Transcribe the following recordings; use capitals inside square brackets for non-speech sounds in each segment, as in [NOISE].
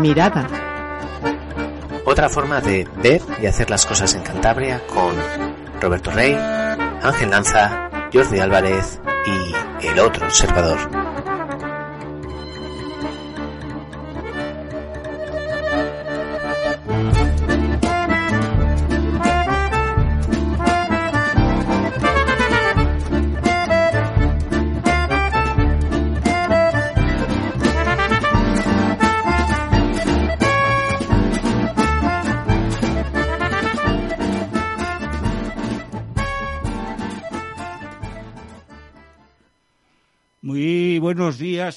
Mirada. Otra forma de ver y hacer las cosas en Cantabria con Roberto Rey, Ángel Lanza, Jordi Álvarez y el otro observador.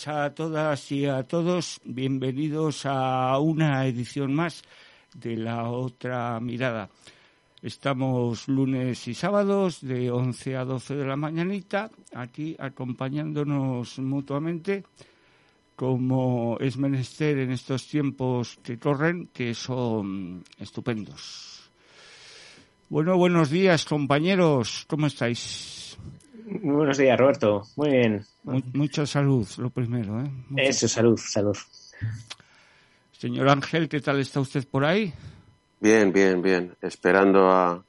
A todas y a todos. Bienvenidos a una edición más de La Otra Mirada. Estamos lunes y sábados de 11 a 12 de la mañanita aquí acompañándonos mutuamente como es menester en estos tiempos que corren que son estupendos. Bueno, buenos días compañeros, ¿cómo estáis? Muy buenos días, Roberto. Muy bien. Mucha salud, lo primero. ¿eh? Eso, salud, salud. Señor Ángel, ¿qué tal está usted por ahí? Bien, bien, bien. Esperando a,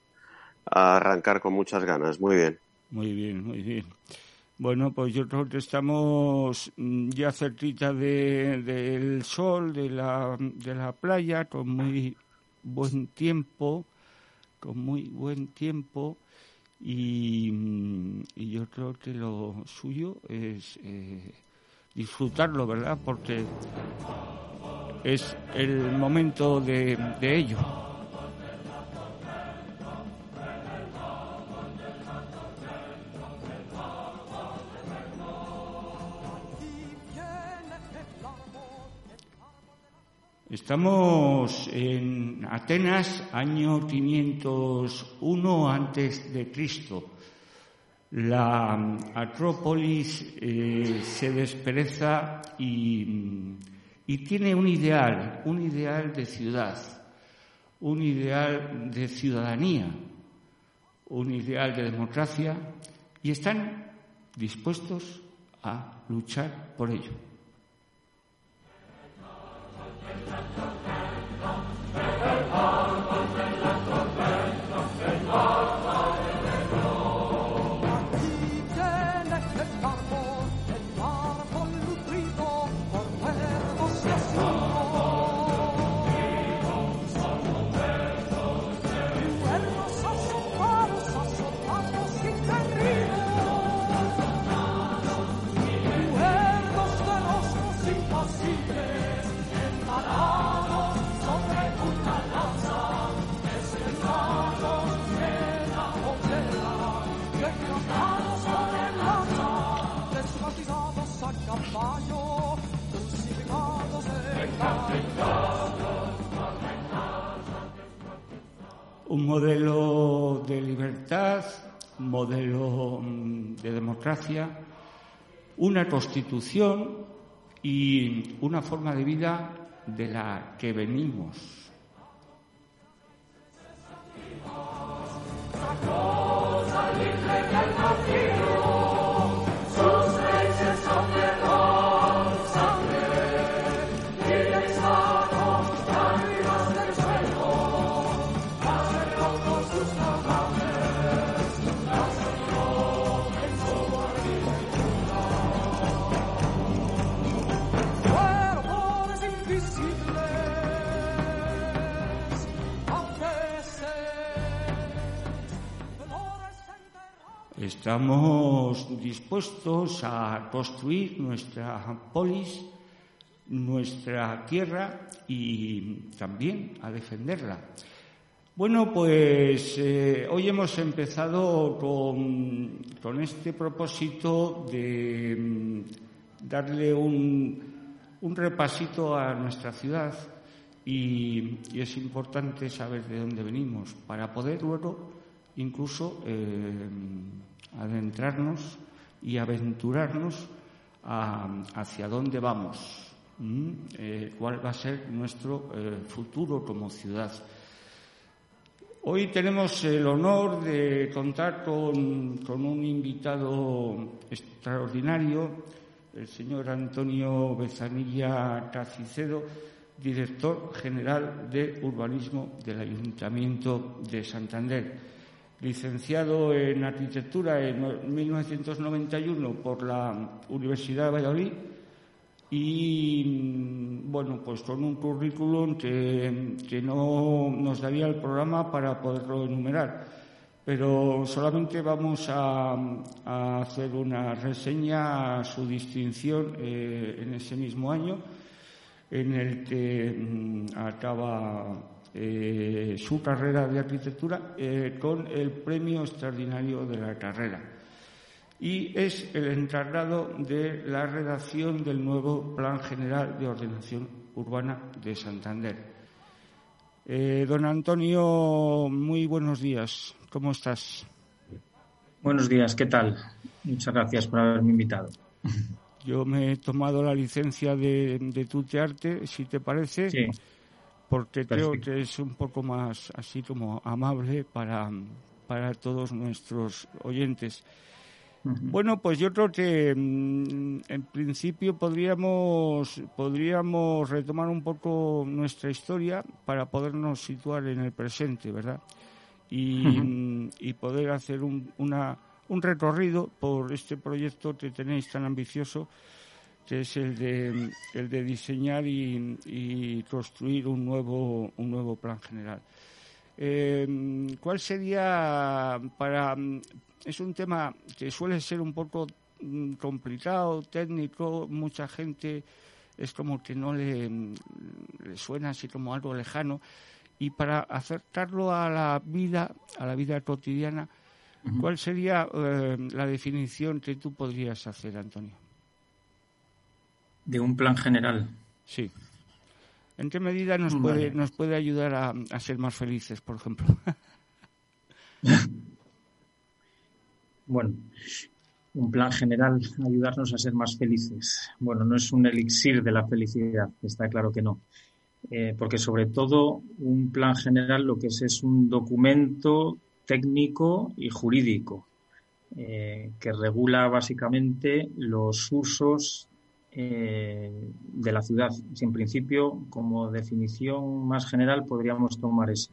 a arrancar con muchas ganas. Muy bien. Muy bien, muy bien. Bueno, pues yo creo que estamos mm, ya cerquita de, del sol, de la, de la playa, con muy buen tiempo, con muy buen tiempo. Y, y, yo creo que lo suyo es eh, disfrutarlo, ¿verdad? Porque es el momento de, de ello. Estamos en Atenas, año 501 antes de Cristo. La Acrópolis eh, se despereza y, y tiene un ideal, un ideal de ciudad, un ideal de ciudadanía, un ideal de democracia y están dispuestos a luchar por ello. Thank you. Un modelo de libertad, un modelo mm, de democracia, una constitución y una forma de vida de la que venimos. Estamos dispuestos a construir nuestra polis, nuestra tierra y también a defenderla. Bueno, pues eh, hoy hemos empezado con, con este propósito de mm, darle un, un repasito a nuestra ciudad y, es importante saber de dónde venimos para poder luego incluso eh, adentrarnos y aventurarnos hacia dónde vamos, eh, cuál va a ser nuestro eh, futuro como ciudad. Hoy tenemos el honor de contar con, con un invitado extraordinario, el señor Antonio Bezanilla Cacicedo, director general de urbanismo del Ayuntamiento de Santander. Licenciado en arquitectura en 1991 por la Universidad de Valladolid y bueno, pues con un currículum que, que, no nos daría el programa para poderlo enumerar. Pero solamente vamos a, hacer una reseña a su distinción eh, en ese mismo año, en el que mm, acaba eh, su carrera de arquitectura eh, con el premio extraordinario de la carrera y es el encargado de la redacción del nuevo Plan General de Ordenación Urbana de Santander. Eh, don Antonio, muy buenos días. ¿Cómo estás? Buenos días, ¿qué tal? Muchas gracias por haberme invitado. Yo me he tomado la licencia de, de tutearte, si te parece, porque creo que es un poco más así como amable para, para todos nuestros oyentes. Bueno, pues yo creo que mm, en principio podríamos, podríamos retomar un poco nuestra historia para podernos situar en el presente, ¿verdad? Y, y poder hacer un, una, un recorrido por este proyecto que tenéis tan ambicioso que es el de, el de diseñar y, y construir un nuevo, un nuevo plan general. Eh, ¿Cuál sería para es un tema que suele ser un poco mm, complicado, técnico, mucha gente es como que no le, mm, suena así como algo lejano y para acercarlo a la vida, a la vida cotidiana, ¿cuál sería eh, la definición que tú podrías hacer, Antonio? De un plan general. Sí. ¿En qué medida nos puede nos puede ayudar a, a ser más felices, por ejemplo? [LAUGHS] Bueno, un plan general, ayudarnos a ser más felices. Bueno, no es un elixir de la felicidad, está claro que no. Eh, porque sobre todo un plan general lo que es es un documento técnico y jurídico eh, que regula básicamente los usos eh, de la ciudad. Si en principio, como definición más general, podríamos tomar eso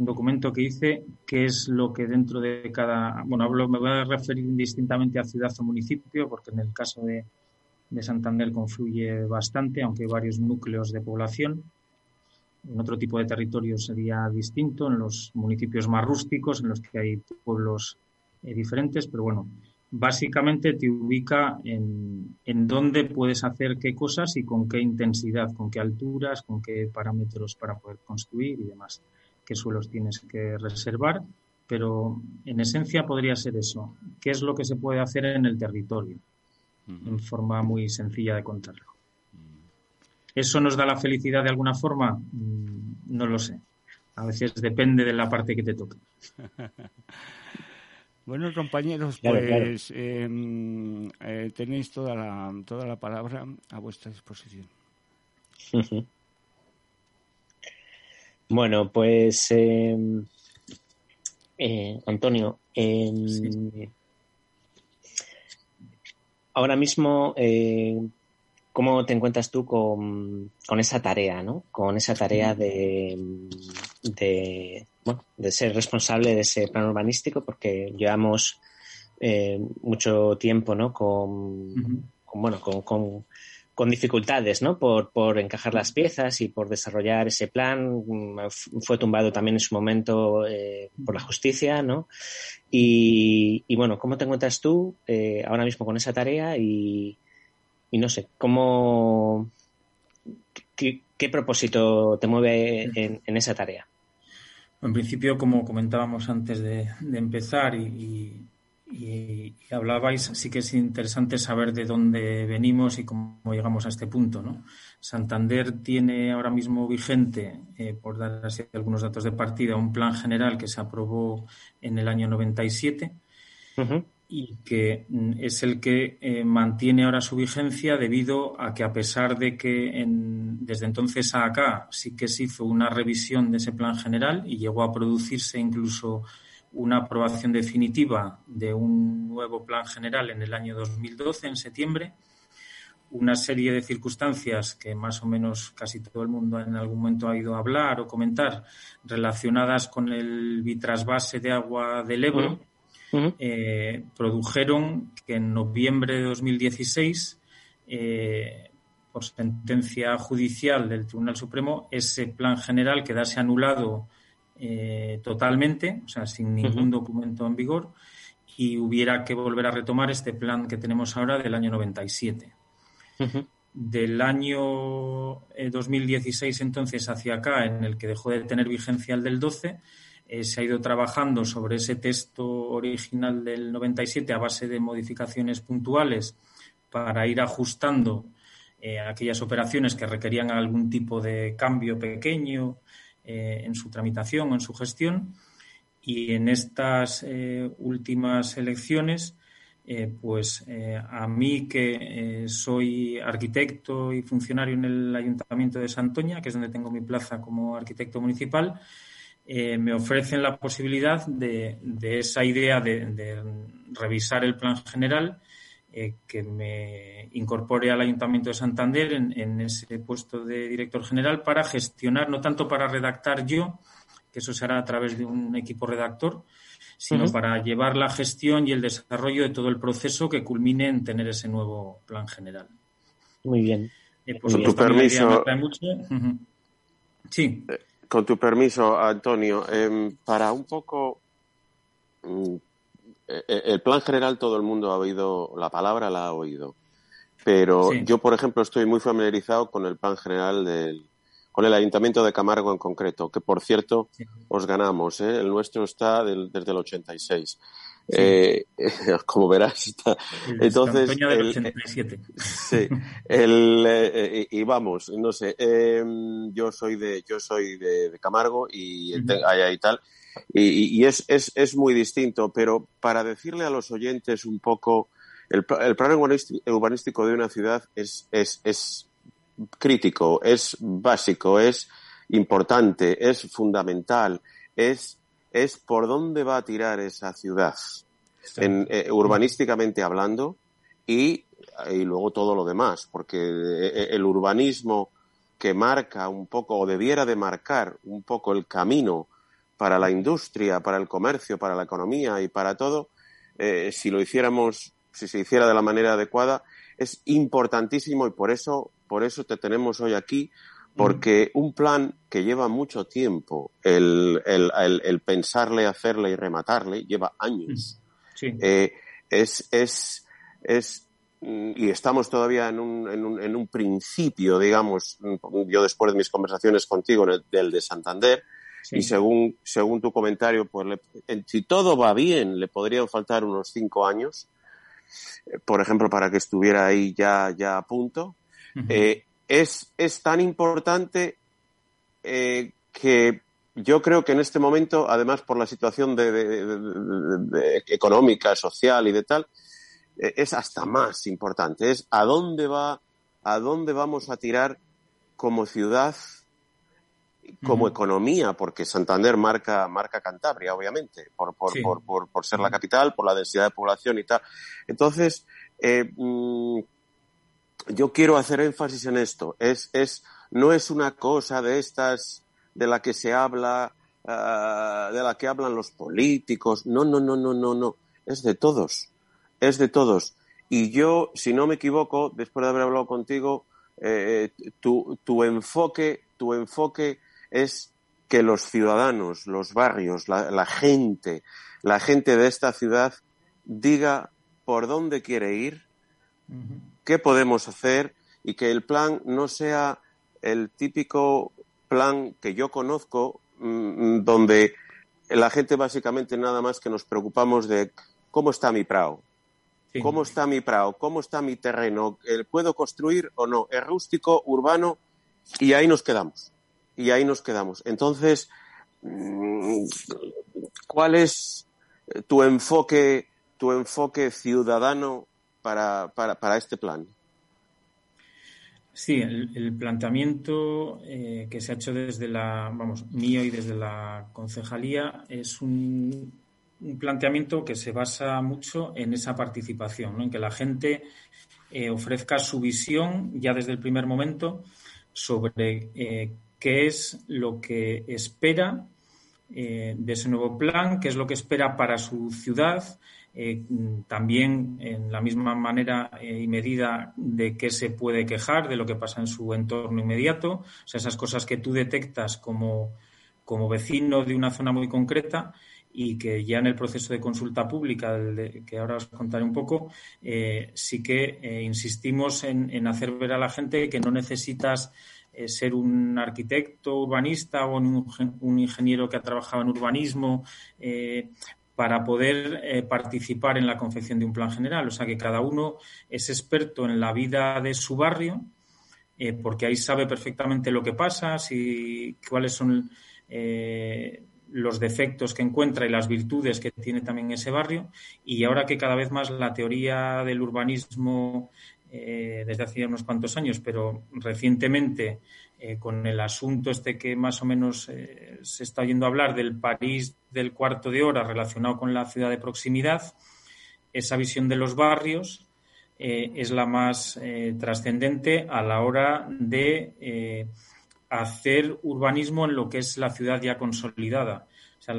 un documento que dice qué es lo que dentro de cada, bueno, hablo, me voy a referir indistintamente a ciudad o municipio, porque en el caso de, de Santander confluye bastante, aunque hay varios núcleos de población. En otro tipo de territorio sería distinto, en los municipios más rústicos, en los que hay pueblos eh, diferentes, pero bueno, básicamente te ubica en, en dónde puedes hacer qué cosas y con qué intensidad, con qué alturas, con qué parámetros para poder construir y demás qué suelos tienes que reservar, pero en esencia podría ser eso. ¿Qué es lo que se puede hacer en el territorio? En forma muy sencilla de contarlo. ¿Eso nos da la felicidad de alguna forma? Mm, no lo sé. A veces depende de la parte que te toque. [LAUGHS] Bueno, compañeros, pues em, eh, tenéis toda la, toda la palabra a vuestra disposición. [LAUGHS] Bueno, pues em, eh, Antonio, em, ahora mismo, eh, ¿cómo te encuentras tú con, esa tarea, ¿no? Con esa tarea de, de, bueno, de ser responsable de ese plan urbanístico, porque llevamos eh, mucho tiempo, ¿no? Con, bueno, con con dificultades, ¿no? Por, por, encajar las piezas y por desarrollar ese plan. Fue tumbado también en su momento eh, por la justicia, ¿no? Y, bueno, ¿cómo te encuentras tú eh, ahora mismo con esa tarea? Y, no sé, ¿cómo, qué, propósito te mueve en, esa tarea? En principio, como comentábamos antes de, empezar y, Y, hablabais, sí que es interesante saber de dónde venimos y cómo llegamos a este punto. ¿no? Santander tiene ahora mismo vigente, eh, por dar así algunos datos de partida, un plan general que se aprobó en el año 97 y que mm, es el que eh, mantiene ahora su vigencia debido a que a pesar de que desde entonces a acá sí que se hizo una revisión de ese plan general y llegó a producirse incluso una aprobación definitiva de un nuevo plan general en el año 2012, en septiembre, una serie de circunstancias que más o menos casi todo el mundo en algún momento ha ido a hablar o comentar relacionadas con el vitrasvase de agua del Ebro, eh, produjeron que en noviembre de 2016, eh, por sentencia judicial del Tribunal Supremo, ese plan general quedase anulado eh, totalmente, o sea, sin ningún documento en vigor, y hubiera que volver a retomar este plan que tenemos ahora del año 97. Del año 2016 entonces hacia acá, en el que dejó de tener vigencia el del 12, eh, se ha ido trabajando sobre ese texto original del 97 a base de modificaciones puntuales para ir ajustando eh, aquellas operaciones que requerían algún tipo de cambio pequeño eh, en su tramitación o en su gestión. Y en estas últimas elecciones, pues a mí que soy arquitecto y funcionario en el Ayuntamiento de Santoña, que es donde tengo mi plaza como arquitecto municipal, eh, me ofrecen la posibilidad de, esa idea de, revisar el plan general, eh, que me incorpore al Ayuntamiento de Santander en, ese puesto de director general para gestionar, no tanto para redactar yo, que eso se hará a través de un equipo redactor, sino para llevar la gestión y el desarrollo de todo el proceso que culmine en tener ese nuevo plan general. Muy bien. Eh, pues Con tu permiso. Sí con tu permiso, Antonio, em, para un poco mm, e, e, el plan general todo el mundo ha oído la palabra, la ha oído, pero yo, por ejemplo, estoy muy familiarizado con el plan general del con el Ayuntamiento de Camargo en concreto, que por cierto os ganamos, ¿eh? el nuestro está desde el 86. Eh, [LAUGHS] como verás, está. Entonces. sí. El, eh, y vamos, no sé. Em, yo soy de, yo soy de, Camargo y, y tal. Y, es, es, es, muy distinto, pero para decirle a los oyentes un poco, el, el plan urbanístico de una ciudad es, es, es crítico, es básico, es importante, es fundamental, es es por dónde va a tirar esa ciudad, en, eh, urbanísticamente hablando, y, y, luego todo lo demás, porque eh, el urbanismo que marca un poco, o debiera de marcar un poco el camino para la industria, para el comercio, para la economía y para todo, eh, si lo hiciéramos, si se hiciera de la manera adecuada, es importantísimo y por eso, por eso te tenemos hoy aquí, porque un plan que lleva mucho tiempo, el, el, pensarle, hacerle y rematarle, lleva años. Eh, es, es, es, y estamos todavía en un, en un, en un principio, digamos, yo después de mis conversaciones contigo el, del de Santander, y según, según tu comentario, pues si todo va bien, le podrían faltar unos cinco años, eh, por ejemplo, para que estuviera ahí ya, ya a punto es, es tan importante eh, que yo creo que en este momento, además por la situación de, económica, social y de tal, eh, es hasta más importante. Es a dónde va, a dónde vamos a tirar como ciudad, como economía, porque Santander marca, marca Cantabria, obviamente, por, por, por, por, ser la capital, por la densidad de población y tal. Entonces, eh, mm, yo quiero hacer énfasis en esto. Es, es, no es una cosa de estas de la que se habla, ah, de la que hablan los políticos. No, no, no, no, no, no. Es de todos. Es de todos. Y yo, si no me equivoco, después de haber hablado contigo, eh, tu, tu, enfoque, tu enfoque es que los ciudadanos, los barrios, la, gente, la gente de esta ciudad diga por dónde quiere ir, qué podemos hacer y que el plan no sea el típico plan que yo conozco mm, donde la gente básicamente nada más que nos preocupamos de cómo está mi prado, cómo está mi prado, cómo está mi terreno, ¿puedo construir o no? ¿Es rústico, urbano? Y ahí nos quedamos. Y ahí nos quedamos. Entonces, mm, ¿cuál es tu enfoque, tu enfoque ciudadano para, para, este plan? Sí, el, planteamiento eh, que se ha hecho desde la, vamos, mío y desde la concejalía es un, un planteamiento que se basa mucho en esa participación, en que la gente eh, ofrezca su visión ya desde el primer momento sobre eh, qué es lo que espera de ese nuevo plan, qué es lo que espera para su ciudad, también en la misma manera y medida de qué se puede quejar de lo que pasa en su entorno inmediato, o sea, esas cosas que tú detectas como, como vecino de una zona muy concreta y que ya en el proceso de consulta pública, que ahora os contaré un poco, eh, sí que eh, insistimos en, hacer ver a la gente que no necesitas eh, ser un arquitecto urbanista o un, ingeniero que ha trabajado en urbanismo para poder participar en la confección de un plan general. O sea, que cada uno es experto en la vida de su barrio, porque ahí sabe perfectamente lo que pasa, si, cuáles son los defectos que encuentra y las virtudes que tiene también ese barrio. Y ahora que cada vez más la teoría del urbanismo, eh, desde hace unos cuantos años, pero recientemente eh, con el asunto este que más o menos eh, se está oyendo hablar del París del cuarto de hora relacionado con la ciudad de proximidad, esa visión de los barrios es la más trascendente a la hora de hacer urbanismo en lo que es la ciudad ya consolidada. O sea,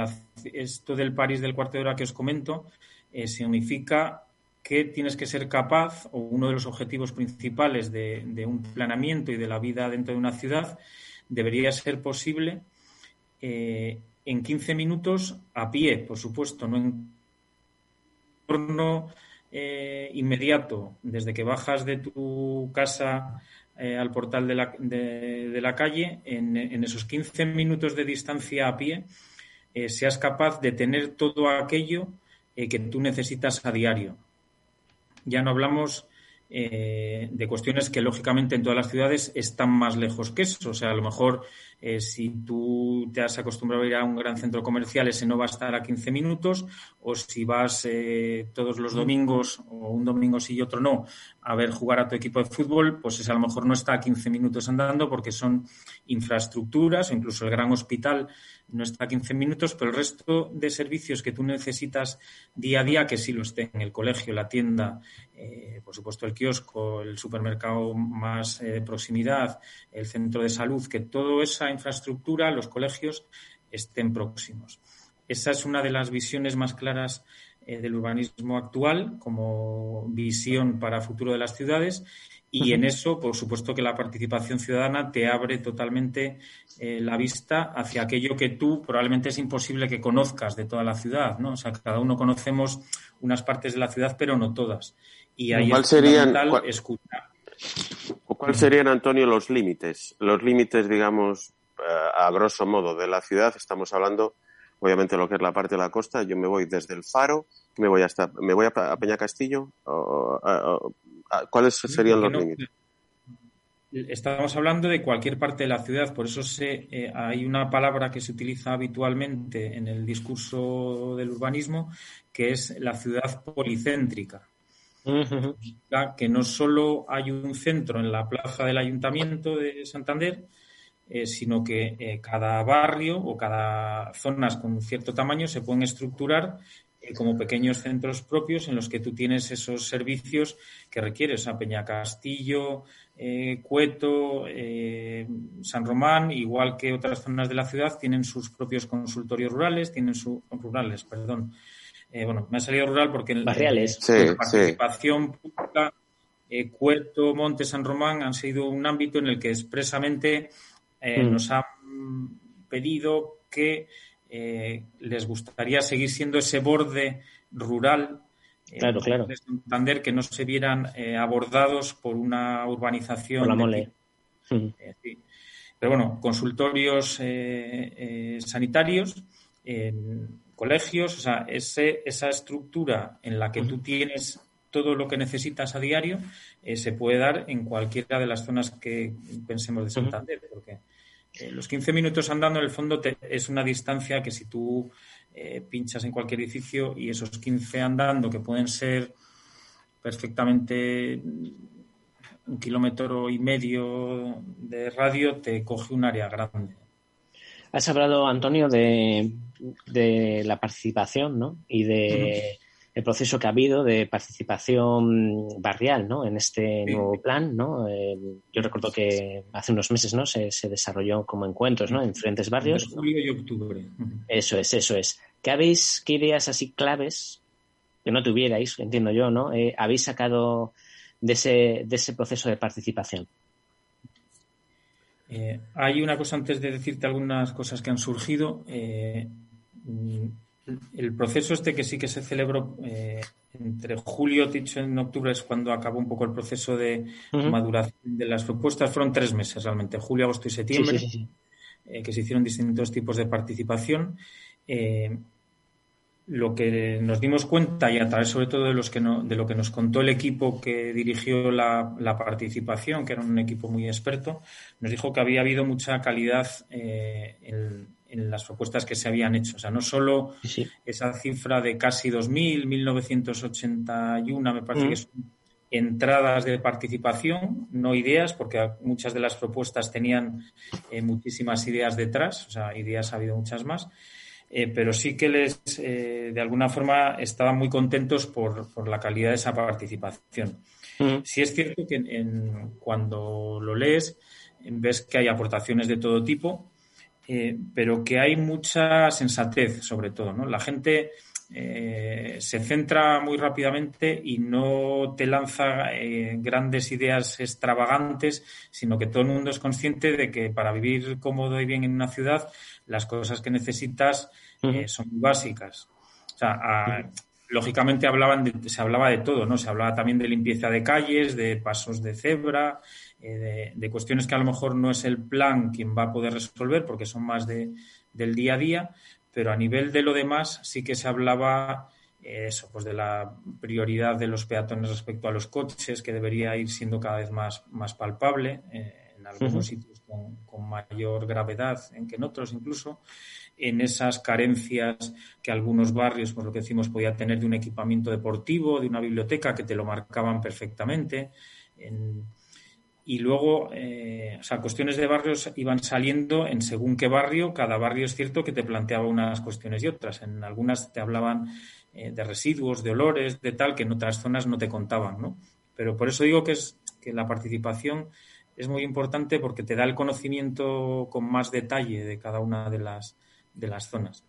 esto del París del cuarto de hora que os comento eh, significa que tienes que ser capaz, o uno de los objetivos principales de, un planeamiento y de la vida dentro de una ciudad, debería ser posible eh, en 15 minutos a pie, por supuesto, no en torno eh, inmediato, desde que bajas de tu casa eh, al portal de la, calle, en, esos 15 minutos de distancia a pie, seas capaz de tener todo aquello que tú necesitas a diario. Ya no hablamos de cuestiones que lógicamente en todas las ciudades están más lejos que eso. O sea, a lo mejor eh, si tú te has acostumbrado a ir a un gran centro comercial, ese no va a estar a 15 minutos, o si vas eh, todos los domingos, o un domingo sí y otro no, a ver jugar a tu equipo de fútbol, pues ese a lo mejor no está a 15 minutos andando porque son infraestructuras, o incluso el gran hospital no está a 15 minutos, pero el resto de servicios que tú necesitas día a día, que sí lo esté en el colegio, la tienda, eh, por supuesto el kiosco, el supermercado más de proximidad, el centro de salud, que toda esa infraestructura, los colegios, estén próximos. Esa es una de las visiones más claras eh, del urbanismo actual como visión para el futuro de las ciudades y en eso, por supuesto que la participación ciudadana te abre totalmente eh, la vista hacia aquello que tú probablemente es imposible que conozcas de toda la ciudad, ¿no? O sea, cada uno conocemos unas partes de la ciudad, pero no todas. Y ahí es escuchar. ¿Cuáles serían, Antonio, los límites? Los límites, digamos, a grosso modo de la ciudad, estamos hablando, obviamente, lo que es la parte de la costa. Yo me voy desde el Faro, me voy hasta, me voy a, Peña Castillo. ¿Cuáles serían los límites? Estamos hablando de cualquier parte de la ciudad, por eso se, eh, hay una palabra que se utiliza habitualmente en el discurso del urbanismo, que es la ciudad policéntrica. Que no solo hay un centro en la plaza del Ayuntamiento de Santander, eh, sino que eh, cada barrio o cada zonas con cierto tamaño se pueden estructurar eh, como pequeños centros propios en los que tú tienes esos servicios que requieres. a Peña Castillo, Cueto, San Román, igual que otras zonas de la ciudad, tienen sus propios consultorios rurales, tienen sus rurales, perdón. bueno, me ha salido rural porque en, Barriales. la participación pública, Cueto, Monte, San Román han sido un ámbito en el que expresamente eh, mm. nos han pedido que eh, les gustaría seguir siendo ese borde rural eh, claro, claro. de Santander que no se vieran abordados por una urbanización. la mole. Mm. Pero bueno, consultorios sanitarios colegios, o sea, ese, esa estructura en la que tú tienes todo lo que necesitas a diario eh, se puede dar en cualquiera de las zonas que pensemos de Santander, porque eh, los 15 minutos andando en el fondo es una distancia que si tú eh, pinchas en cualquier edificio y esos 15 andando que pueden ser perfectamente un kilómetro y medio de radio te coge un área grande. Has hablado, Antonio, de, de la participación ¿no? y de el proceso que ha habido de participación barrial ¿no? en este nuevo plan. ¿no? Eh, yo recuerdo que hace unos meses ¿no? se, desarrolló como encuentros ¿no? en diferentes barrios. julio y octubre. Eso es, eso es. ¿Qué, habéis, qué ideas así claves que no tuvierais, entiendo yo, ¿no? Eh, habéis sacado de ese, de ese proceso de participación? Eh, hay una cosa antes de decirte algunas cosas que han surgido. El proceso este que sí que se celebró eh, entre julio, dicho en octubre, es cuando acabó un poco el proceso de maduración de las propuestas. Fueron tres meses realmente, julio, agosto y septiembre, eh, que se hicieron distintos tipos de participación. Eh, lo que nos dimos cuenta y a través sobre todo de, los que de lo que nos contó el equipo que dirigió la, participación, que era un equipo muy experto, nos dijo que había habido mucha calidad en, en las propuestas que se habían hecho. O sea, no solo esa cifra de casi 2.000, 1.981, me parece que son entradas de participación, no ideas, porque muchas de las propuestas tenían eh, muchísimas ideas detrás, o sea, ideas ha habido muchas más, eh, pero sí que les, eh, de alguna forma, estaban muy contentos por, por la calidad de esa participación. Sí es cierto que en, cuando lo lees, ves que hay aportaciones de todo tipo, eh, pero que hay mucha sensatez sobre todo, ¿no? La gente eh, se centra muy rápidamente y no te lanza eh, grandes ideas extravagantes, sino que todo el mundo es consciente de que para vivir cómodo y bien en una ciudad, las cosas que necesitas son muy básicas. O sea, lógicamente hablaban se hablaba de todo, ¿no? Se hablaba también de limpieza de calles, de pasos de cebra, eh, de, cuestiones que a lo mejor no es el plan quien va a poder resolver porque son más de, del día a día, pero a nivel de lo demás sí que se hablaba eh, eso, pues de la prioridad de los peatones respecto a los coches, que debería ir siendo cada vez más, más palpable, eh, en algunos sitios con, con, mayor gravedad en que en otros incluso, en esas carencias que algunos barrios, por lo que decimos, podía tener de un equipamiento deportivo, de una biblioteca que te lo marcaban perfectamente, en, y luego, eh, o sea, cuestiones de barrios iban saliendo en según qué barrio. Cada barrio es cierto que te planteaba unas cuestiones y otras. En algunas te hablaban eh, de residuos, de olores, de tal, que en otras zonas no te contaban, ¿no? Pero por eso digo que, es, que la participación es muy importante porque te da el conocimiento con más detalle de cada una de las, de las zonas.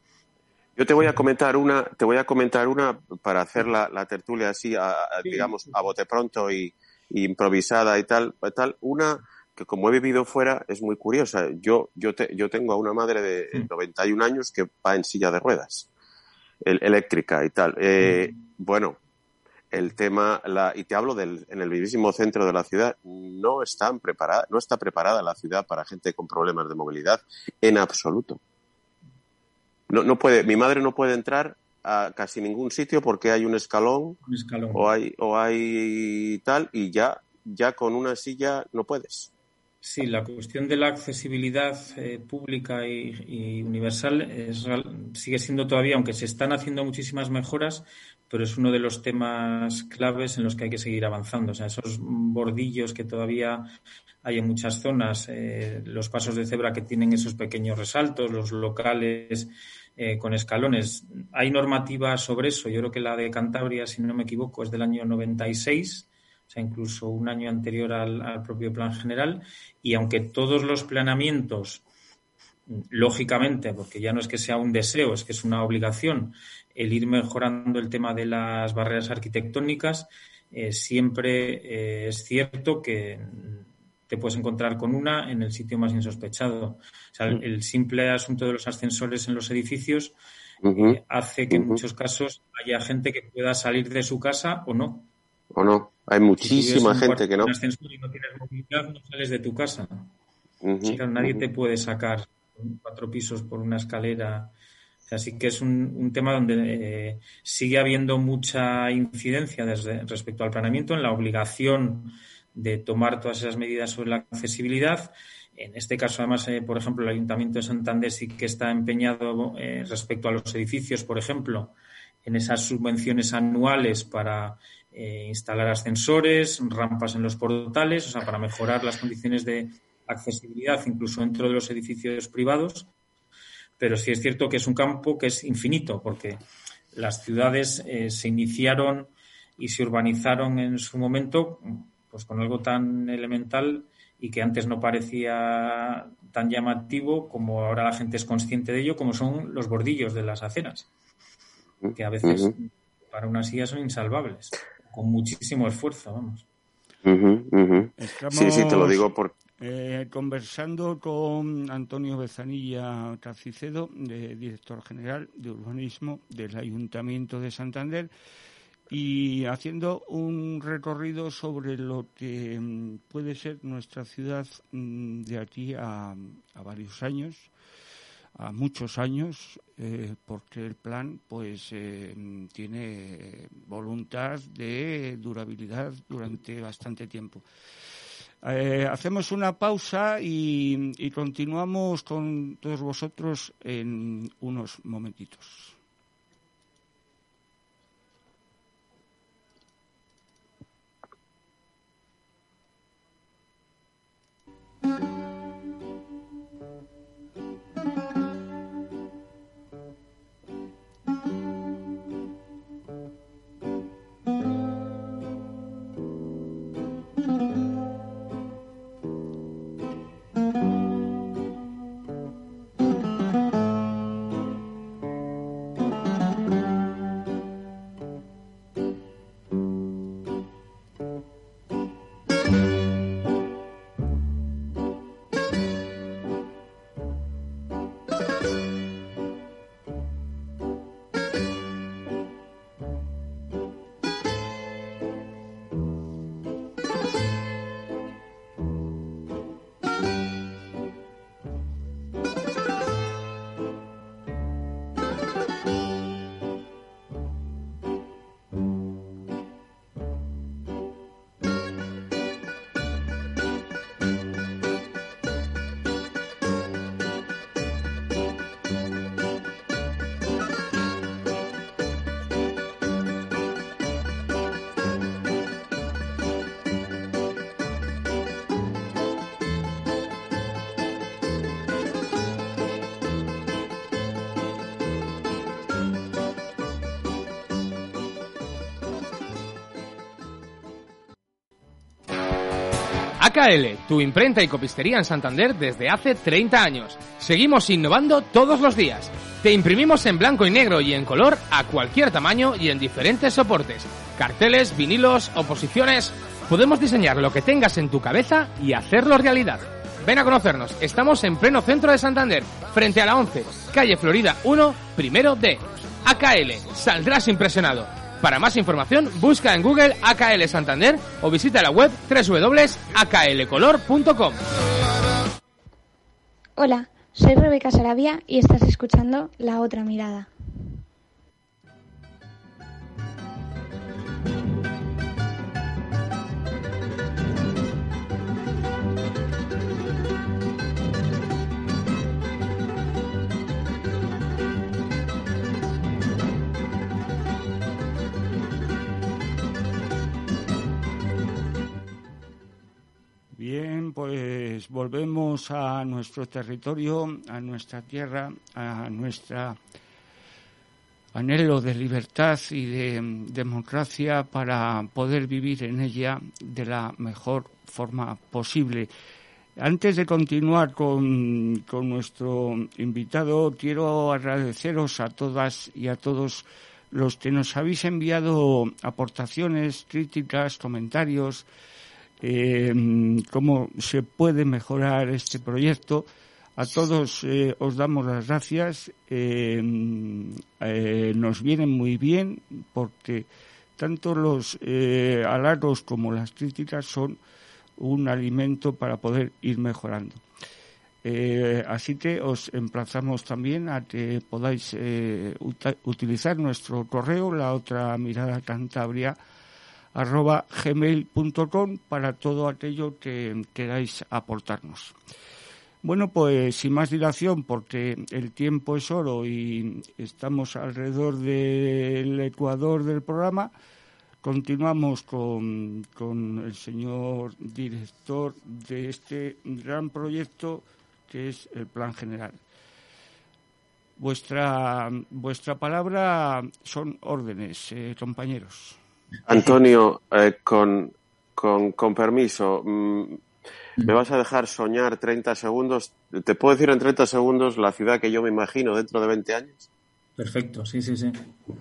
Yo te voy a comentar una, te voy a comentar una para hacer la, la tertulia así, digamos, a bote pronto y, improvisada y tal, tal, una que como he vivido fuera es muy curiosa. Yo, yo, te, yo tengo a una madre de 91 mm. años que va en silla de ruedas, eléctrica y tal. Eh, mm. Bueno, el tema, la, y te hablo del, en el vivísimo centro de la ciudad, no, están preparada, no está preparada la ciudad para gente con problemas de movilidad en absoluto. No, no puede, mi madre no puede entrar a casi ningún sitio porque hay un escalón, o hay o hay tal y ya ya con una silla no puedes. Sí, la cuestión de la accesibilidad eh, pública y, universal sigue siendo todavía, aunque se están haciendo muchísimas mejoras, pero es uno de los temas claves en los que hay que seguir avanzando. O sea, esos bordillos que todavía hay en muchas zonas, eh, los pasos de cebra que tienen esos pequeños resaltos, los locales eh, con escalones. Hay normativa sobre eso. Yo creo que la de Cantabria, si no me equivoco, es del año 96, o sea, incluso un año anterior al, propio plan general. Y aunque todos los planeamientos, lógicamente, porque ya no es que sea un deseo, es que es una obligación, el ir mejorando el tema de las barreras arquitectónicas, eh, siempre eh, es cierto que te puedes encontrar con una en el sitio más insospechado. O sea, el, mm. simple asunto de los ascensores en los edificios eh, hace que en muchos casos haya gente que pueda salir de su casa o no. O no. Hay muchísima gente que no. Un ascensor y no tienes movilidad, no sales de tu casa. nadie te puede sacar cuatro pisos por una escalera Así que es un, tema donde eh, sigue habiendo mucha incidencia desde, respecto al planeamiento en la obligación de tomar todas esas medidas sobre la accesibilidad. En este caso, además, eh, por ejemplo, el Ayuntamiento de Santander sí que está empeñado eh, respecto a los edificios, por ejemplo, en esas subvenciones anuales para instalar ascensores, rampas en los portales, o sea, para mejorar las condiciones de accesibilidad incluso dentro de los edificios privados pero sí es cierto que es un campo que es infinito, porque las ciudades eh, se iniciaron y se urbanizaron en su momento pues con algo tan elemental y que antes no parecía tan llamativo como ahora la gente es consciente de ello, como son los bordillos de las aceras, que a veces para una silla son insalvables, con muchísimo esfuerzo, vamos. Sí, sí, te lo digo por, eh, conversando con Antonio Bezanilla Cacicedo, director general de urbanismo del Ayuntamiento de Santander, y haciendo un recorrido sobre lo que mm, puede ser nuestra ciudad mm, de aquí a, varios años, a muchos años, eh, porque el plan pues eh, tiene voluntad de durabilidad durante bastante tiempo. Eh, hacemos una pausa y continuamos con todos vosotros en unos momentitos. AKL, tu imprenta y copistería en Santander desde hace 30 años. Seguimos innovando todos los días. Te imprimimos en blanco y negro y en color a cualquier tamaño y en diferentes soportes. Carteles, vinilos, oposiciones. Podemos diseñar lo que tengas en tu cabeza y hacerlo realidad. Ven a conocernos. Estamos en pleno centro de Santander, frente a la 11, calle Florida 1, primero D. AKL, saldrás impresionado. Para más información, busca en Google AKL Santander o visita la web www.aklcolor.com. Hola, soy Rebeca Sarabia y estás escuchando La Otra Mirada. Bien, pues volvemos a nuestro territorio, a nuestra tierra, a nuestro anhelo de libertad y de democracia para poder vivir en ella de la mejor forma posible. Antes de continuar con, con nuestro invitado, quiero agradeceros a todas y a todos los que nos habéis enviado aportaciones, críticas, comentarios, eh, cómo se puede mejorar este proyecto. A todos eh, os damos las gracias. Eh, nos vienen muy bien porque tanto los halagos como las críticas son un alimento para poder ir mejorando. Eh, así que os emplazamos también a que podáis eh, utilizar nuestro correo, la otra mirada cantabria, arroba gmail.com para todo aquello que queráis aportarnos. Bueno, pues sin más dilación, porque el tiempo es oro y estamos alrededor del ecuador del programa, continuamos con, con el señor director de este gran proyecto que es el plan general. Vuestra, vuestra palabra son órdenes, eh, compañeros. Antonio, eh, con, con, con, permiso, mm, ¿me vas a dejar soñar 30 segundos? ¿Te puedo decir en 30 segundos la ciudad que yo me imagino dentro de 20 años? Perfecto, sí, sí, sí.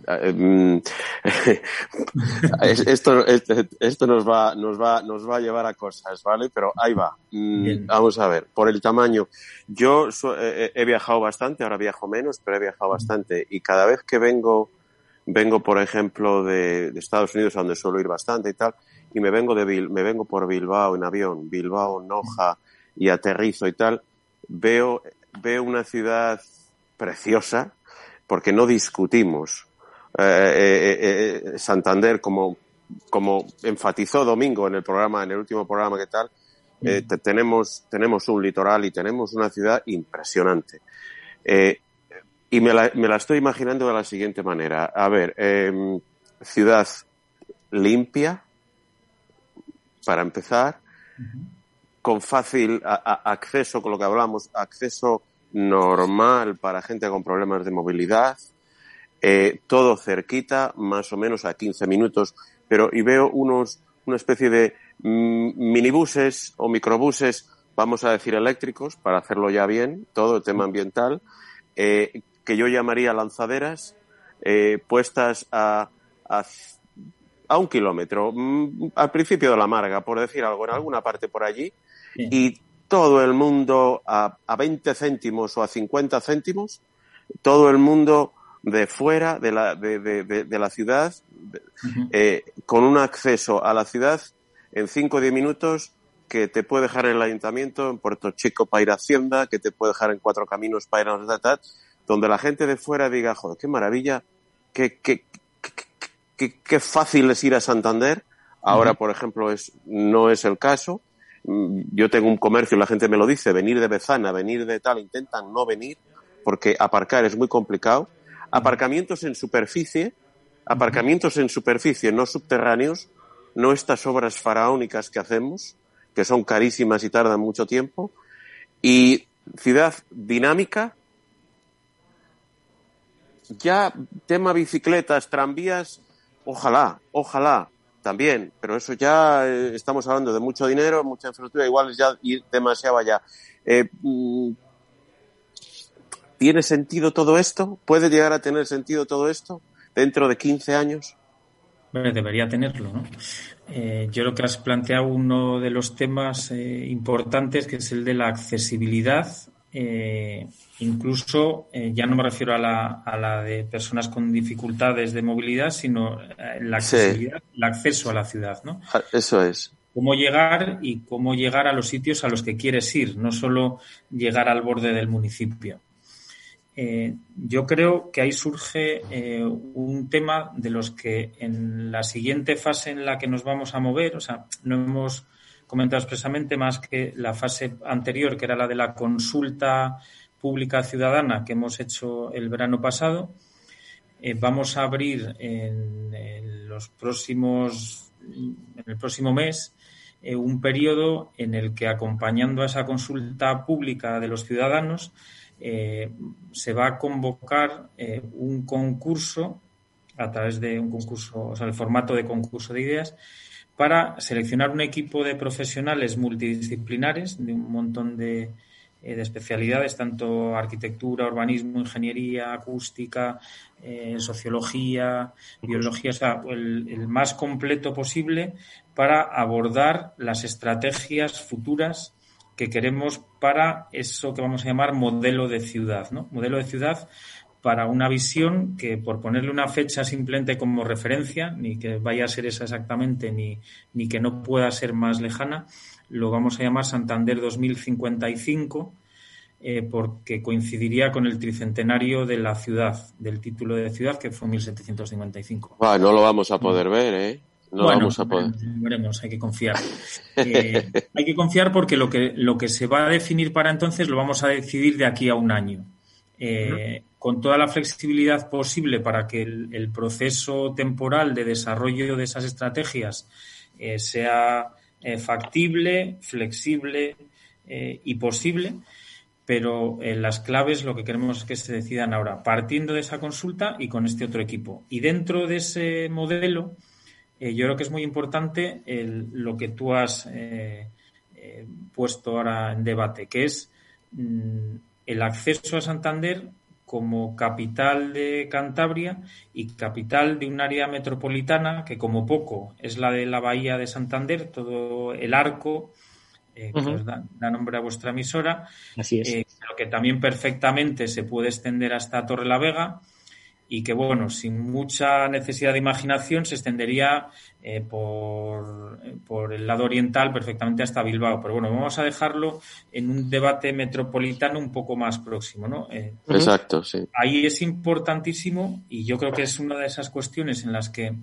Eh, mm, [LAUGHS] esto, esto, nos va, nos va, nos va a llevar a cosas, ¿vale? Pero ahí va. Mm, vamos a ver, por el tamaño. Yo he viajado bastante, ahora viajo menos, pero he viajado bastante. Y cada vez que vengo, vengo, por ejemplo, de, Estados Unidos, a donde suelo ir bastante y tal, y me vengo de me vengo por Bilbao en avión, Bilbao, Noja, y aterrizo y tal, veo, veo una ciudad preciosa, porque no discutimos. Eh, eh, eh, Santander, como, como enfatizó Domingo en el programa, en el último programa que tal, tenemos, tenemos un litoral y tenemos una ciudad impresionante. Y me la, me la, estoy imaginando de la siguiente manera. A ver, em, ciudad limpia, para empezar, con fácil acceso, con lo que hablamos, acceso normal para gente con problemas de movilidad, eh, todo cerquita, más o menos a 15 minutos, pero y veo unos, una especie de mm, minibuses o microbuses, vamos a decir eléctricos, para hacerlo ya bien, todo el tema ambiental, eh, que yo llamaría lanzaderas, eh, puestas a, a, a, un kilómetro, mm, al principio de la marga, por decir algo, en alguna parte por allí, y todo el mundo a, a 20 céntimos o a 50 céntimos, todo el mundo de fuera de la, de, de, de, la ciudad, eh, con un acceso a la ciudad en 5 o 10 minutos que te puede dejar en el ayuntamiento, en Puerto Chico para ir a Hacienda, que te puede dejar en Cuatro Caminos para ir a la donde la gente de fuera diga, joder, qué maravilla, qué, qué, qué, qué fácil es ir a Santander. Ahora, por ejemplo, es, no es el caso. Mm, yo tengo un comercio, la gente me lo dice, venir de Bezana, venir de tal, intentan no venir porque aparcar es muy complicado. Aparcamientos en superficie, aparcamientos en superficie, no subterráneos, no estas obras faraónicas que hacemos, que son carísimas y tardan mucho tiempo. Y ciudad dinámica, ya tema bicicletas, tranvías, ojalá, ojalá, también, pero eso ya eh, estamos hablando de mucho dinero, mucha infraestructura, igual es ya ir demasiado allá. Eh, mm, ¿Tiene sentido todo esto? ¿Puede llegar a tener sentido todo esto dentro de 15 años? Bueno, debería tenerlo, ¿no? Eh, yo creo que has planteado uno de los temas importantes, que es el de la accesibilidad eh, incluso eh, ya no me refiero a la, a la, de personas con dificultades de movilidad, sino eh, la accesibilidad, el acceso a la ciudad, ¿no? Eso es. Cómo llegar y cómo llegar a los sitios a los que quieres ir, no solo llegar al borde del municipio. Eh, yo creo que ahí surge un tema de los que en la siguiente fase en la que nos vamos a mover, o sea, no hemos comentado expresamente más que la fase anterior, que era la de la consulta pública ciudadana que hemos hecho el verano pasado. Eh, vamos a abrir en, los próximos, en el próximo mes eh, un periodo en el que, acompañando a esa consulta pública de los ciudadanos, eh, se va a convocar un concurso a través de un concurso, o sea, el formato de concurso de ideas, para seleccionar un equipo de profesionales multidisciplinares de un montón de, eh, especialidades, tanto arquitectura, urbanismo, ingeniería, acústica, eh, sociología, biología, o sea, el, más completo posible para abordar las estrategias futuras que queremos para eso que vamos a llamar modelo de ciudad, ¿no? Modelo de ciudad para una visión que, por ponerle una fecha simplemente como referencia, ni que vaya a ser esa exactamente, ni, ni que no pueda ser más lejana, lo vamos a llamar Santander 2055, eh, porque coincidiría con el tricentenario de la ciudad, del título de ciudad, que fue 1755. no lo vamos a poder ver, ¿eh? No bueno, vamos a poder. Veremos, hay que confiar. Eh, [LAUGHS] hay que confiar porque lo que, lo que se va a definir para entonces lo vamos a decidir de aquí a un año. Eh, con toda la flexibilidad posible para que el, proceso temporal de desarrollo de esas estrategias eh, sea factible, flexible y posible pero las claves lo que queremos es que se decidan ahora, partiendo de esa consulta y con este otro equipo. Y dentro de ese modelo, eh, yo creo que es muy importante lo que tú has eh, eh, puesto ahora en debate, que es mm, el acceso a Santander como capital de Cantabria y capital de un área metropolitana que como poco es la de la bahía de Santander, todo el arco que os da, nombre a vuestra emisora, Así es. pero que también perfectamente se puede extender hasta Torre la Vega y que, bueno, sin mucha necesidad de imaginación se extendería eh, por, por, el lado oriental perfectamente hasta Bilbao. Pero bueno, vamos a dejarlo en un debate metropolitano un poco más próximo, ¿no? Eh, Exacto, sí. Ahí es importantísimo y yo creo que es una de esas cuestiones en las que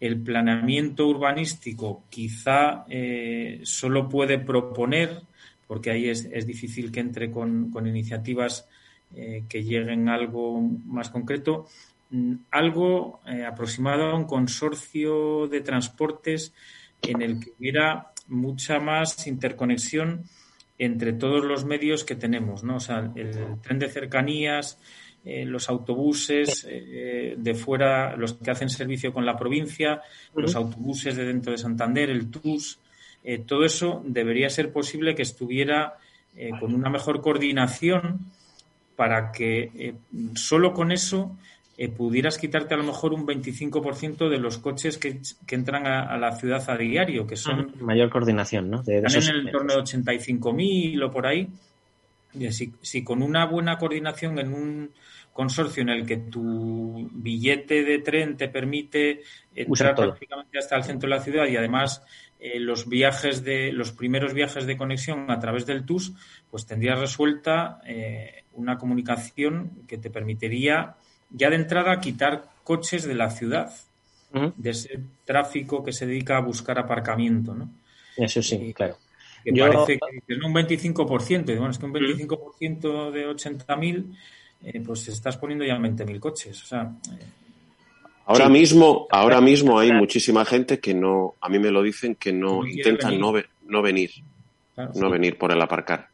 el planeamiento urbanístico quizá eh, solo puede proponer, porque ahí es, es difícil que entre con, con iniciativas eh, que lleguen a algo más concreto, mm, algo eh, aproximado a un consorcio de transportes en el que hubiera mucha más interconexión entre todos los medios que tenemos, ¿no? O sea, el tren de cercanías, eh, los autobuses de fuera, los que hacen servicio con la provincia, los autobuses de dentro de Santander, el TUS, todo eso debería ser posible que estuviera con una mejor coordinación para que eh, solo con eso eh, pudieras quitarte a lo mejor un 25% de los coches que, entran a, la ciudad a diario, que son... Mayor coordinación, ¿no? De, están en el entorno de 85.000 o por ahí. Y si, si con una buena coordinación en un consorcio en el que tu billete de tren te permite entrar prácticamente hasta el centro de la ciudad y además eh, los viajes de los primeros viajes de conexión a través del TUS, pues tendrías resuelta eh, una comunicación que te permitiría ya de entrada quitar coches de la ciudad, de ese tráfico que se dedica a buscar aparcamiento, ¿no? Eso sí, claro. Que parece que es un 25%, y bueno, es que un 25% de 80.000, eh, pues estás poniendo ya 20.000 coches. O sea, Ahora mismo, ahora mismo hay [LAUGHS] muchísima gente que no, a mí me lo dicen, que no intentan no, no venir, no venir por el aparcar.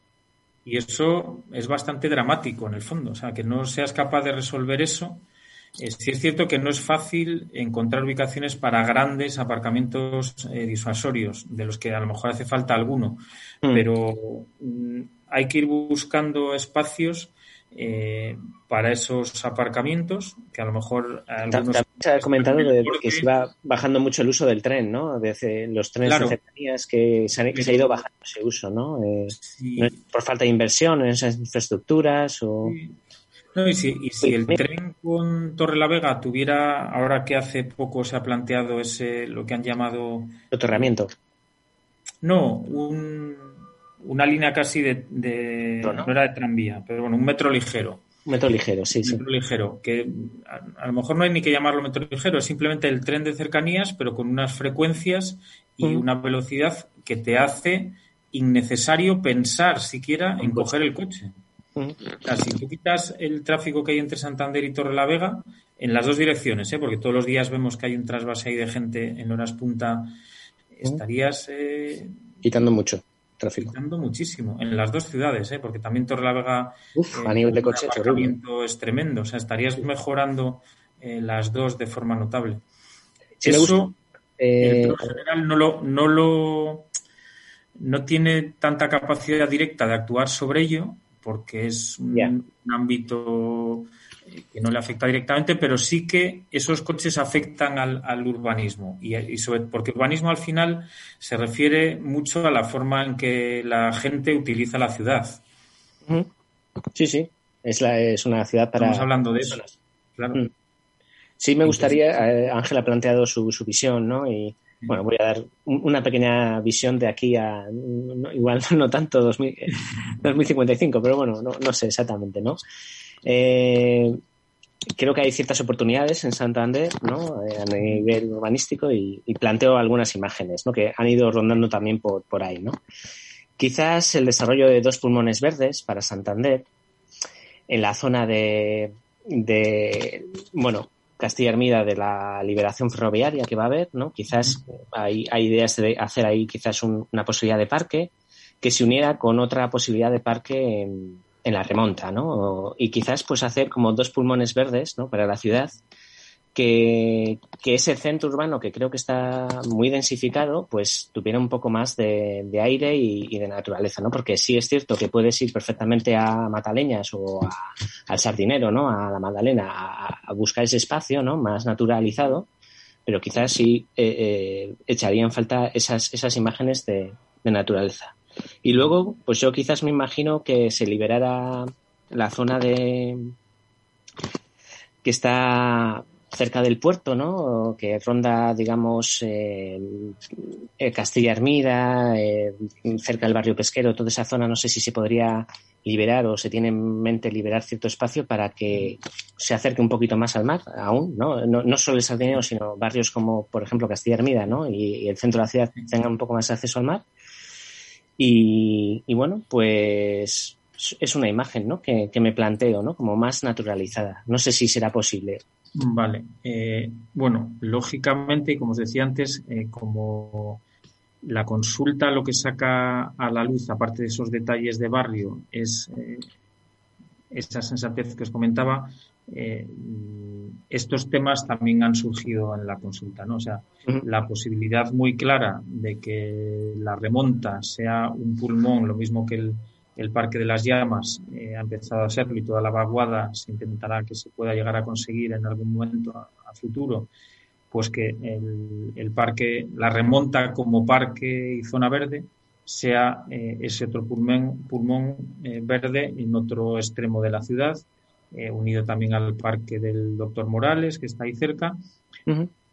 Y eso es bastante dramático en el fondo, o sea, que no seas capaz de resolver eso. Eh, sí es cierto que no es fácil encontrar ubicaciones para grandes aparcamientos eh, disuasorios, de los que a lo mejor hace falta alguno, mm. pero mm, hay que ir buscando espacios eh, para esos aparcamientos, que a lo mejor algunos... se ha comentado que se va bajando mucho el uso del tren, ¿no? De los trenes de cercanías que se, ha, ido bajando ese uso, ¿no? Eh, por falta de inversión en esas infraestructuras o... No, y si, y si el tren con Torre la Vega tuviera, ahora que hace poco se ha planteado ese, lo que han llamado... Soterramiento. No, un, una línea casi de, no, era de tranvía, pero bueno, un metro ligero. Un metro ligero, sí, un sí. Metro ligero, que a, lo mejor no hay ni que llamarlo metro ligero, es simplemente el tren de cercanías, pero con unas frecuencias y una velocidad que te hace innecesario pensar siquiera en coger el coche. O sea, si tú quitas el tráfico que hay entre Santander y Torre la Vega, en las dos direcciones, ¿eh? porque todos los días vemos que hay un trasvase ahí de gente en horas punta, estarías... Eh, Quitando mucho tráfico. muchísimo en las dos ciudades, ¿eh? porque también Torrelavega Uf, a nivel de coche es tremendo, o sea, estarías mejorando eh, las dos de forma notable. Eso el eh, general no lo, no lo no tiene tanta capacidad directa de actuar sobre ello porque es un ámbito que no le afecta directamente, pero sí que esos coches afectan al, urbanismo. Y, sobre, porque urbanismo al final se refiere mucho a la forma en que la gente utiliza la ciudad. Sí, sí. Es, la, es una ciudad para. Estamos hablando de eso. Mm. Sí, me gustaría. Eh, Ángel ha planteado su, su visión, ¿no? Y Bueno, voy a dar una pequeña visión de aquí a, igual [LAUGHS] no tanto 2055, pero bueno, no, no sé exactamente, ¿no? Eh, creo que hay ciertas oportunidades en Santander ¿no? Eh, a nivel urbanístico y, planteo algunas imágenes ¿no? que han ido rondando también por, por ahí. ¿no? Quizás el desarrollo de dos pulmones verdes para Santander en la zona de, de bueno, Castilla Hermida de la liberación ferroviaria que va a haber, ¿no? Quizás hay, hay ideas de hacer ahí quizás una posibilidad de parque que se uniera con otra posibilidad de parque en, en la remonta, ¿no? Y quizás pues hacer como dos pulmones verdes, ¿no? Para la ciudad, que, ese centro urbano que creo que está muy densificado, pues tuviera un poco más de, aire y, de naturaleza, ¿no? Porque sí es cierto que puedes ir perfectamente a Mataleñas o al Sardinero, ¿no? A la Magdalena, a, buscar ese espacio, ¿no? Más naturalizado, pero quizás sí eh, eh, echarían falta esas, esas imágenes de naturaleza. Y luego, pues yo quizás me imagino que se liberara la zona de que está cerca del puerto, ¿no? Que ronda, digamos, eh, Castilla Hermida, eh, cerca del barrio pesquero, toda esa zona, no sé si se podría liberar o se tiene en mente liberar cierto espacio para que se acerque un poquito más al mar, aún, ¿no? No, no solo el Sardinero, sino barrios como, por ejemplo, Castilla Hermida, ¿no? Y, y el centro de la ciudad tengan un poco más acceso al mar y, bueno, pues es una imagen ¿no? que, me planteo ¿no? como más naturalizada. No sé si será posible. Vale. Eh, bueno, lógicamente, como os decía antes, eh, como la consulta lo que saca a la luz, aparte de esos detalles de barrio, es eh, esa sensatez que os comentaba, eh, estos temas también han surgido en la consulta, ¿no? O sea, la posibilidad muy clara de que la remonta sea un pulmón, lo mismo que el, Parque de las Llamas eh, ha empezado a serlo y toda la vaguada se intentará que se pueda llegar a conseguir en algún momento a, futuro, pues que el, el, parque, la remonta como parque y zona verde sea eh, ese otro pulmón, pulmón verde en otro extremo de la ciudad eh, unido también al parque del doctor Morales, que está ahí cerca,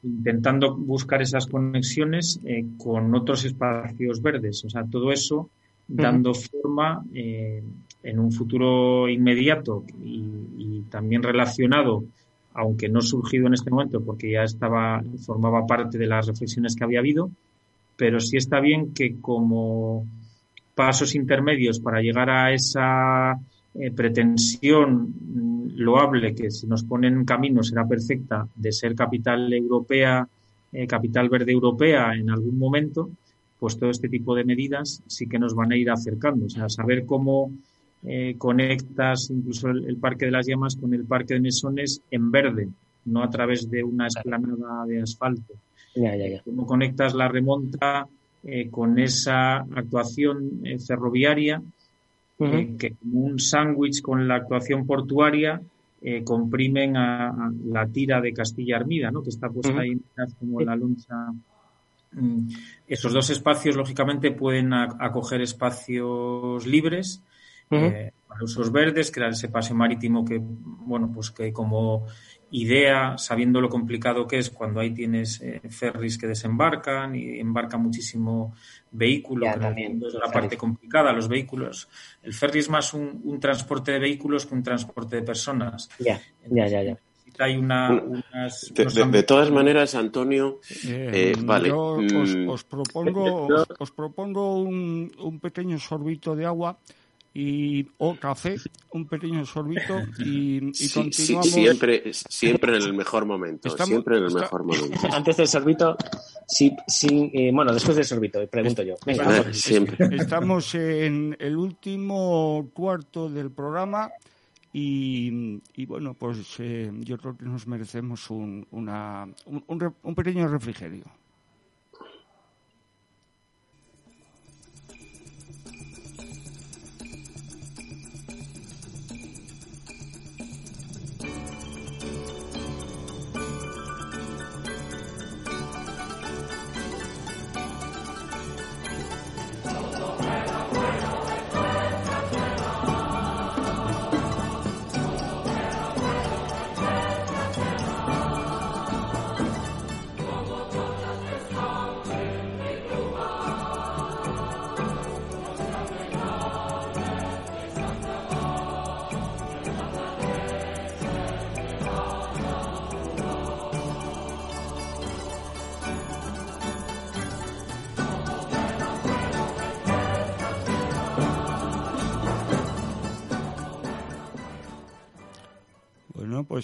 intentando buscar esas conexiones eh, con otros espacios verdes. O sea, todo eso dando forma eh, en un futuro inmediato y, también relacionado, aunque no surgido en este momento porque ya estaba, formaba parte de las reflexiones que había habido, pero sí está bien que como pasos intermedios para llegar a esa pretensión loable que si nos pone en camino será perfecta de ser capital europea, eh, capital verde europea en algún momento, pues todo este tipo de medidas sí que nos van a ir acercando. O sea, saber cómo eh, conectas incluso el, Parque de las Llamas con el Parque de Mesones en verde, no a través de una esplanada de asfalto. Cómo conectas la remonta eh, con esa actuación ferroviaria que como un sándwich con la actuación portuaria eh, comprimen a, la tira de Castilla Armida, ¿no? que está puesta ahí como la loncha. Mm, esos dos espacios, lógicamente, pueden acoger espacios libres eh, para usos verdes, crear ese paseo marítimo que, bueno, pues que como idea, sabiendo lo complicado que es cuando ahí tienes eh, ferries que desembarcan y embarca muchísimo vehículo, que también, es la parte complicada, los vehículos. El ferry es más un, transporte de vehículos que un transporte de personas. Ya, ya, ya, ya. Hay una, de, todas maneras, Antonio, eh, vale. Yo os, mm. os propongo, os, propongo un, un pequeño sorbito de agua y o café, un pequeño sorbito y, continuamos. siempre, siempre en el mejor momento. siempre en el mejor momento. [LAUGHS] Antes del sorbito, sí, sí eh, bueno, después del sorbito, pregunto yo. [LAUGHS] Estamos en el último cuarto del programa y, bueno, pues eh, yo creo que nos merecemos un, una, un pequeño refrigerio.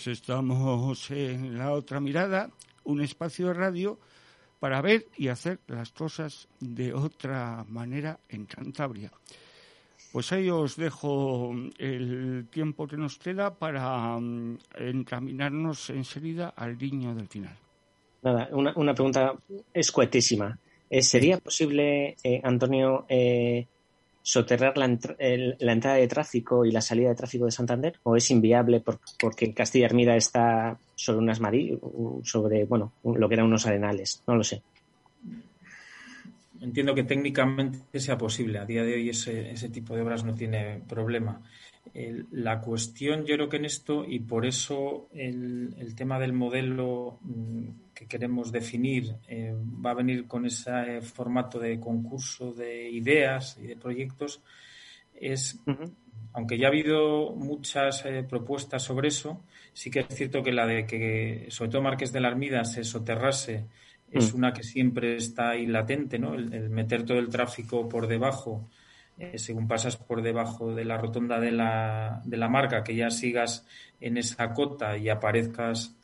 Estamos en la otra mirada, un espacio de radio para ver y hacer las cosas de otra manera en Cantabria. Pues ahí os dejo el tiempo que nos queda para mm, encaminarnos enseguida al guiño del final. Nada, una, una pregunta escuetísima. Eh, ¿Sería posible, eh, Antonio, eh, soterrar la, entrada de tráfico y la salida de tráfico de Santander? ¿O es inviable porque Castilla Hermida está sobre unas sobre, bueno, lo que eran unos arenales? No lo sé. Entiendo que técnicamente sea posible. A día de hoy ese, ese tipo de obras no tiene problema. la cuestión, yo creo que en esto, y por eso el, el tema del modelo mm, que queremos definir eh, va a venir con ese formato de concurso de ideas y de proyectos es, aunque ya ha habido muchas eh, propuestas sobre eso, sí que es cierto que la de que sobre todo Márquez de la Armida se soterrase es mm. una que siempre está ahí latente, ¿no? El, meter todo el tráfico por debajo, eh, según pasas por debajo de la rotonda de la, de la marca, que ya sigas en esa cota y aparezcas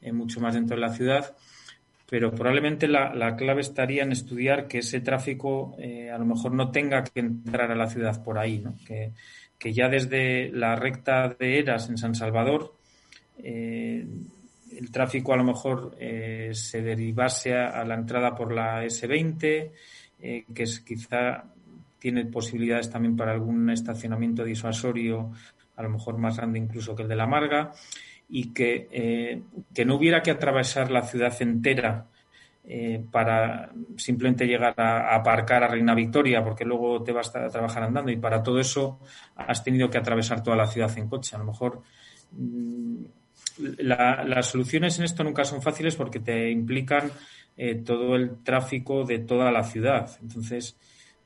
eh, mucho más dentro de la ciudad, pero probablemente la, clave estaría en estudiar que ese tráfico eh, a lo mejor no tenga que entrar a la ciudad por ahí, ¿no? que, ya desde la recta de Eras en San Salvador el tráfico a lo mejor se derivase a, la entrada por la S20, que es quizá tiene posibilidades también para algún estacionamiento disuasorio, a lo mejor más grande incluso que el de la Marga y que, eh, que no hubiera que atravesar la ciudad entera eh, para simplemente llegar a, aparcar a Reina Victoria, porque luego te vas a trabajar andando y para todo eso has tenido que atravesar toda la ciudad en coche. A lo mejor mm, las soluciones en esto nunca son fáciles porque te implican eh, todo el tráfico de toda la ciudad. Entonces,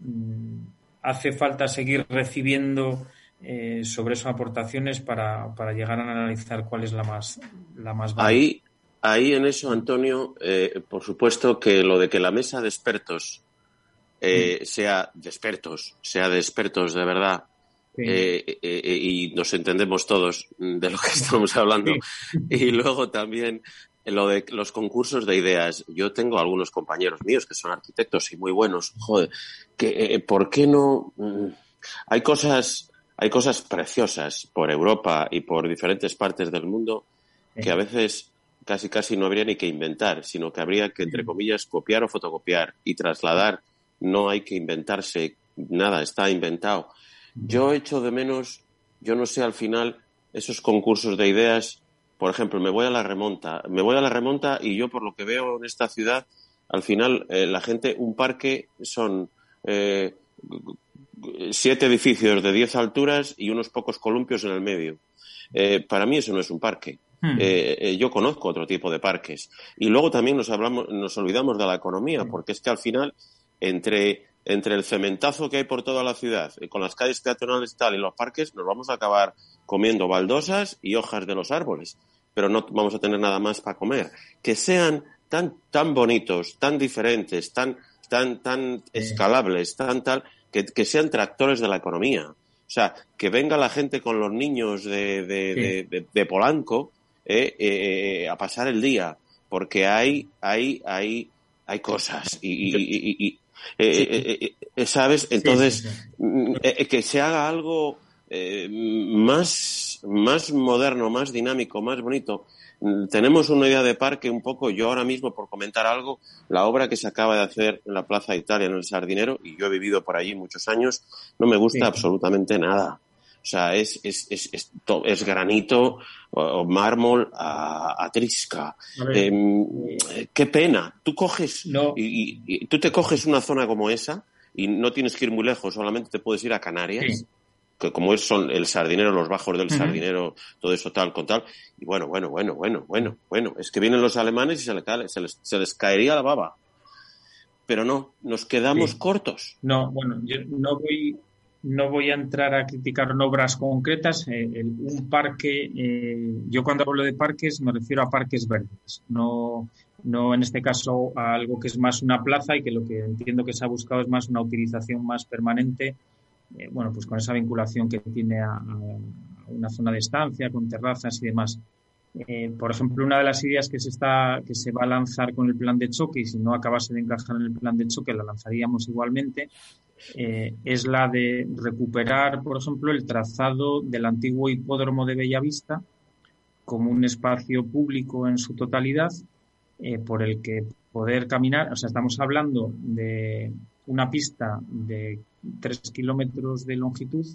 mm, hace falta seguir recibiendo eh, sobre esas aportaciones para, para, llegar a analizar cuál es la más, la más Ahí, ahí en eso, Antonio, eh, por supuesto que lo de que la mesa de expertos eh, mm. sea de expertos, sea de expertos de verdad, y nos entendemos todos de lo que estamos hablando. [LAUGHS] Y luego también lo de los concursos de ideas. Yo tengo algunos compañeros míos que son arquitectos y muy buenos. Joder, que, ¿por qué no? Mm, hay cosas hay cosas preciosas por Europa y por diferentes partes del mundo que a veces casi casi no habría ni que inventar, sino que habría que, entre comillas, copiar o fotocopiar y trasladar. No hay que inventarse nada, está inventado. Yo echo de menos, yo no sé al final, esos concursos de ideas, por ejemplo, me voy a la remonta, me voy a la remonta y yo por lo que veo en esta ciudad, al final eh, la gente, un parque son eh, siete edificios de diez alturas y unos pocos columpios en el medio. Eh, para mí eso no es un parque. Hmm. Eh, eh, yo conozco otro tipo de parques. Y luego también nos, hablamos, nos olvidamos de la economía, porque es que al final, entre, entre el cementazo que hay por toda la ciudad, con las calles peatonales y tal, y los parques, nos vamos a acabar comiendo baldosas y hojas de los árboles. Pero no vamos a tener nada más para comer. Que sean tan, tan bonitos, tan diferentes, tan, tan, tan escalables, tan tal, que, sean tractores de la economía. O sea, que venga la gente con los niños de, de, Polanco eh, eh, a pasar el día, porque hay, hay, hay, hay cosas y, eh, ¿sabes? Entonces, mm, que se haga algo más, más moderno, más dinámico, más bonito, tenemos una idea de parque un poco, yo ahora mismo, por comentar algo, la obra que se acaba de hacer en la Plaza Italia, en el Sardinero, y yo he vivido por allí muchos años, no me gusta absolutamente nada. O sea, es, es, es, es, granito o mármol a, trisca. Em, qué pena. Tú coges y, tú te coges una zona como esa y no tienes que ir muy lejos, solamente te puedes ir a Canarias que como es, son el sardinero, los bajos del sardinero, todo eso tal, con tal. Y bueno, bueno, bueno, bueno, bueno, bueno, es que vienen los alemanes y se, les, se les, caería la baba. Pero no, nos quedamos cortos. No, bueno, yo no voy, no voy a entrar a criticar obras concretas. Eh, un parque, eh, yo cuando hablo de parques me refiero a parques verdes, no, no en este caso a algo que es más una plaza y que lo que entiendo que se ha buscado es más una utilización más permanente eh, bueno, pues con esa vinculación que tiene a, una zona de estancia, con terrazas y demás. Por ejemplo, una de las ideas que se, está, que se va a lanzar con el plan de choque, y si no acabase de encajar en el plan de choque, la lanzaríamos igualmente, eh, es la de recuperar, por ejemplo, el trazado del antiguo hipódromo de Bellavista como un espacio público en su totalidad eh, por el que poder caminar. O sea, estamos hablando de una pista de 3 kilómetros de longitud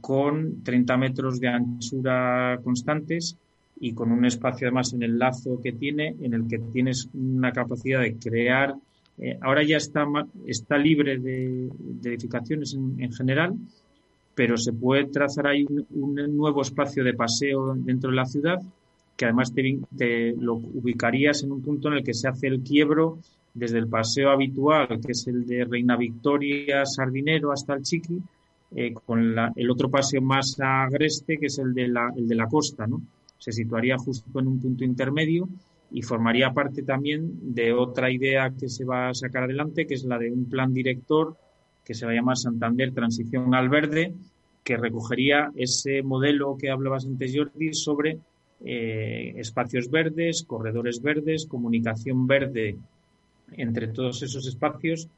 con 30 metros de anchura constantes y con un espacio además en el lazo que tiene, en el que tienes una capacidad de crear. Eh, ahora ya está, está libre de, edificaciones en, general, pero se puede trazar ahí un, nuevo espacio de paseo dentro de la ciudad, que además te, lo ubicarías en un punto en el que se hace el quiebro desde el paseo habitual, que es el de Reina Victoria, Sardinero, hasta el Chiqui, eh, con el otro paseo más agreste, que es el de la, el de la costa, ¿no? se situaría justo en un punto intermedio y formaría parte también de otra idea que se va a sacar adelante, que es la de un plan director que se va a llamar Santander Transición al Verde, que recogería ese modelo que hablabas antes, Jordi, sobre eh, espacios verdes, corredores verdes, comunicación verde entre todos esos espacios.